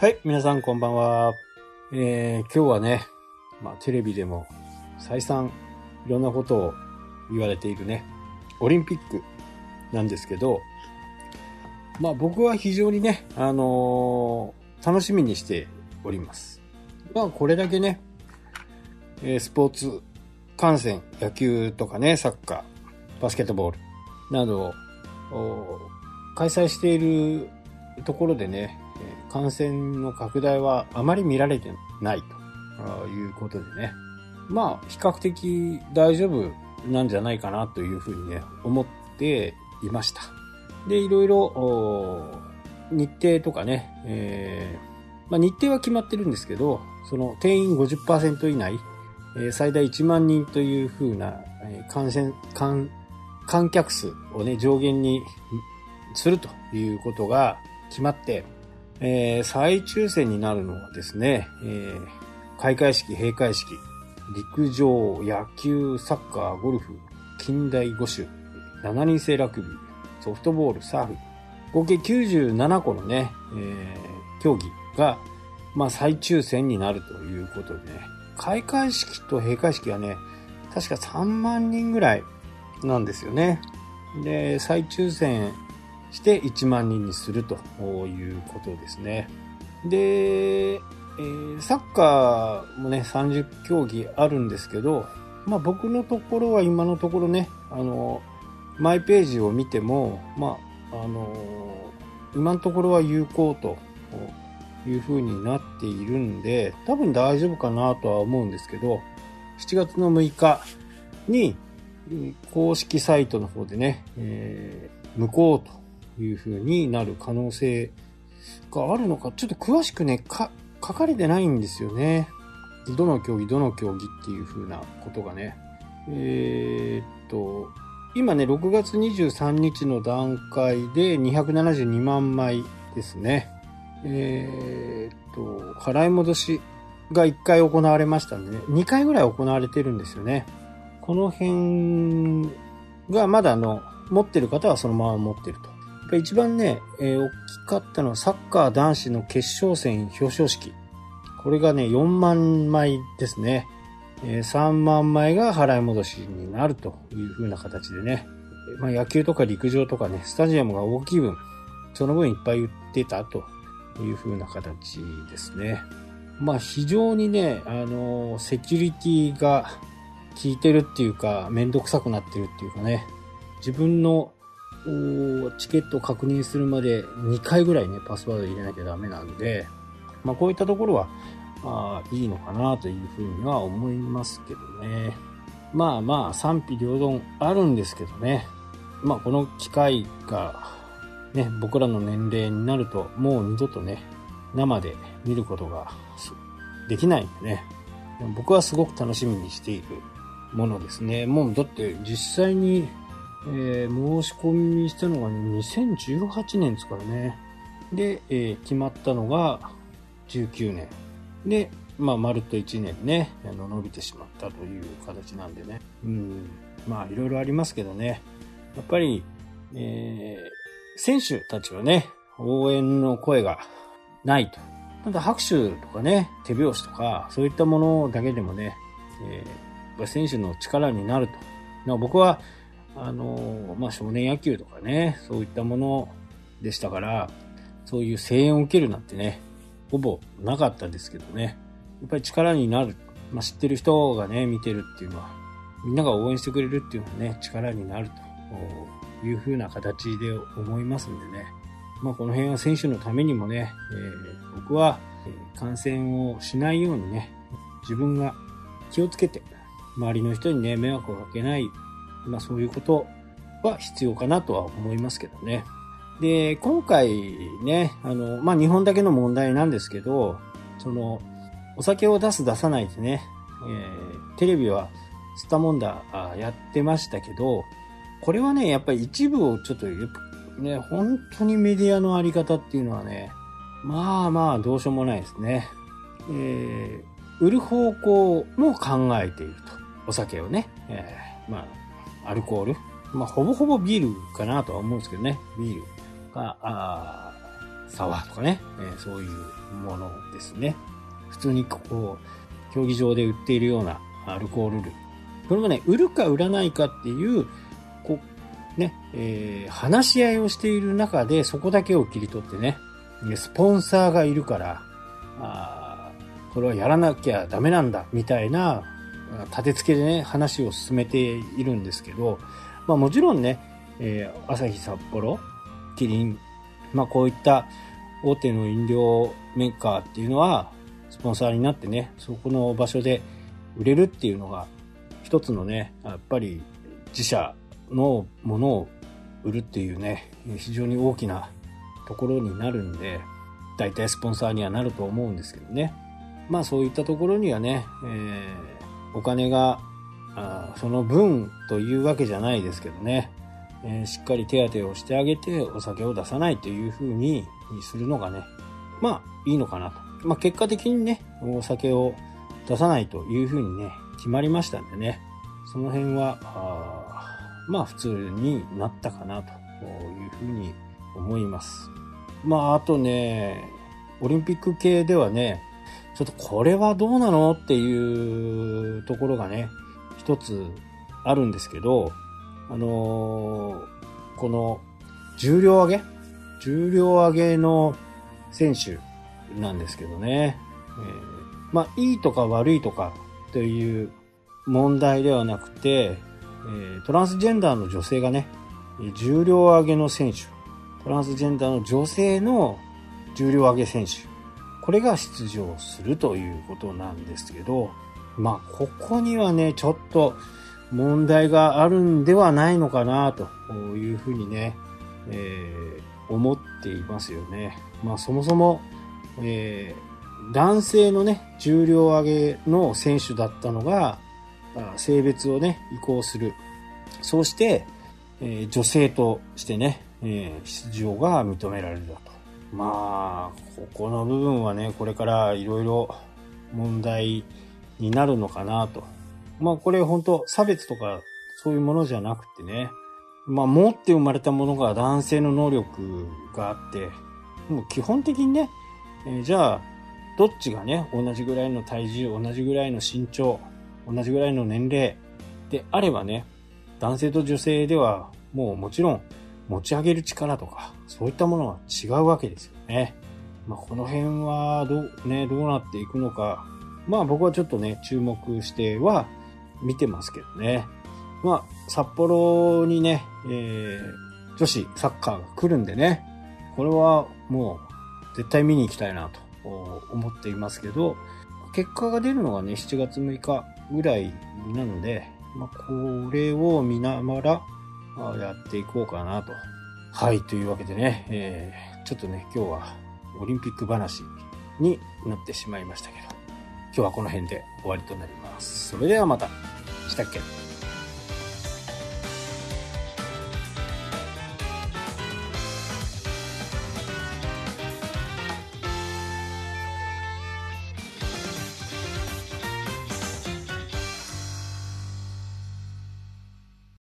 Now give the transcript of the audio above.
はい、皆さんこんばんは。えー、今日はね、まあテレビでも再三いろんなことを言われているね、オリンピックなんですけど、まあ僕は非常にね、あのー楽しみにしております。まあこれだけね、えスポーツ観戦、野球とかね、サッカー、バスケットボールなどを開催しているところでね、感染の拡大はあまり見られてないということでね。まあ、比較的大丈夫なんじゃないかなというふうにね、思っていました。で、いろいろ、お日程とかね、えーまあ、日程は決まってるんですけど、その定員50%以内、えー最大1万人というふうな、えー感染、観、観客数をね、上限にするということが決まって、えー再抽選になるのはですね、えー開会式、閉会式、陸上、野球、サッカー、ゴルフ、近代五種、7人制ラグビー、ソフトボール、サーフ、合計97個のね、えー競技が、まあ再抽選になるということでね、開会式と閉会式はね、確か3万人ぐらいなんですよね。で、再抽選して1万人にするということですね。で、えーサッカーもね、30競技あるんですけど、まあ僕のところは今のところね、あの、マイページを見ても、まあ、あの、今のところは有効という風になっているんで、多分大丈夫かなとは思うんですけど、7月の6日に、公式サイトの方でね、えー無効という風になる可能性があるのか、ちょっと詳しくね、か、書かれてないんですよね。どの競技、どの競技っていう風なことがね。えーっと、今ね、6月23日の段階で272万枚ですね。えーっと、払い戻しが1回行われましたんでね、2回ぐらい行われてるんですよね。この辺がまだあの、持ってる方はそのまま持ってると。一番ね、えー大きかったのはサッカー男子の決勝戦表彰式。これがね、4万枚ですね。えー3万枚が払い戻しになるという風な形でね。まあ、野球とか陸上とかね、スタジアムが大きい分、その分いっぱい売ってたという風な形ですね。まあ非常にね、あのーセキュリティが効いてるっていうか、めんどくさくなってるっていうかね、自分のチケットを確認するまで2回ぐらいね、パスワード入れなきゃダメなんで、まあこういったところは、あいいのかなというふうには思いますけどね。まあまあ賛否両論あるんですけどね。まあこの機会がね、僕らの年齢になるともう二度とね、生で見ることができないんでね。僕はすごく楽しみにしているものですね。もうだって実際に、えー申し込みしたのが、ね、2018年ですからね。で、えー決まったのが19年。で、まあ、まるっと1年ね、あの伸びてしまったという形なんでね。うん。まあ、いろいろありますけどね。やっぱり、えー選手たちはね、応援の声がないと。ただ拍手とかね、手拍子とか、そういったものだけでもね、えー選手の力になると。僕は、あのまあ少年野球とかね、そういったものでしたから、そういう声援を受けるなんてね、ほぼなかったですけどね。やっぱり力になる。まあ知ってる人がね、見てるっていうのは、みんなが応援してくれるっていうのはね、力になるというふうな形で思いますんでね。まあこの辺は選手のためにもね、えー僕は感染をしないようにね、自分が気をつけて、周りの人にね、迷惑をかけない、まあそういうことは必要かなとは思いますけどね。で、今回ね、あの、まあ日本だけの問題なんですけど、その、お酒を出す出さないでね、えーテレビはスタモンダあやってましたけど、これはね、やっぱり一部をちょっと、ね、本当にメディアのあり方っていうのはね、まあまあどうしようもないですね。えー売る方向も考えていると。お酒をね、えーまあ、アルコール？まあ、ほぼほぼビールかなとは思うんですけどね。ビールが、あサワーとかね、えー、そういうものですね。普通にこう、競技場で売っているようなアルコール類。これもね、売るか売らないかっていう、こう、ね、えー、話し合いをしている中でそこだけを切り取ってね、スポンサーがいるから、あこれはやらなきゃダメなんだ、みたいな、立て付けでね、話を進めているんですけど、まあもちろんね、えー、朝日札幌、キリン、まあこういった大手の飲料メーカーっていうのは、スポンサーになってね、そこの場所で売れるっていうのが、一つのね、やっぱり自社のものを売るっていうね、非常に大きなところになるんで、大体スポンサーにはなると思うんですけどね。まあそういったところにはね、えー、お金があその分というわけじゃないですけどね、えー、しっかり手当てをしてあげてお酒を出さないというふうにするのがね、まあいいのかなと。まあ結果的にね、お酒を出さないというふうにね、決まりましたんでね、その辺は、あまあ普通になったかなというふうに思います。まああとね、オリンピック系ではね、ちょっとこれはどうなのっていうところがね、一つあるんですけど、あのー、この重量上げ？重量上げの選手なんですけどね。えー、まあ、いいとか悪いとかという問題ではなくて、えー、トランスジェンダーの女性がね、重量上げの選手、トランスジェンダーの女性の重量上げ選手、これが出場するということなんですけど、まあ、ここにはね、ちょっと問題があるんではないのかな、というふうにね、えー、思っていますよね。まあ、そもそも、えー、男性のね、重量上げの選手だったのが、性別をね、移行する。そうして、えー、女性としてね、えー、出場が認められるだと。まあ、ここの部分はね、これからいろいろ問題になるのかなと。まあこれ本当差別とかそういうものじゃなくてね、まあ持って生まれたものが男性の能力があって、もう基本的にね、えー、じゃあ、どっちがね、同じぐらいの体重、同じぐらいの身長、同じぐらいの年齢であればね、男性と女性ではもうもちろん持ち上げる力とか、そういったものは違うわけですよね。まあ、この辺はどう、ね、どうなっていくのか、まあ僕はちょっとね、注目しては見てますけどね。まあ、札幌にね、えー、女子サッカーが来るんでね、これはもう絶対見に行きたいなと思っていますけど、結果が出るのがね、7月6日ぐらいなので、まあ、これを見ながらやっていこうかなと。はい、というわけでね、えー、ちょっとね、今日はオリンピック話になってしまいましたけど、今日はこの辺で終わりとなります。それではまた。したっけ？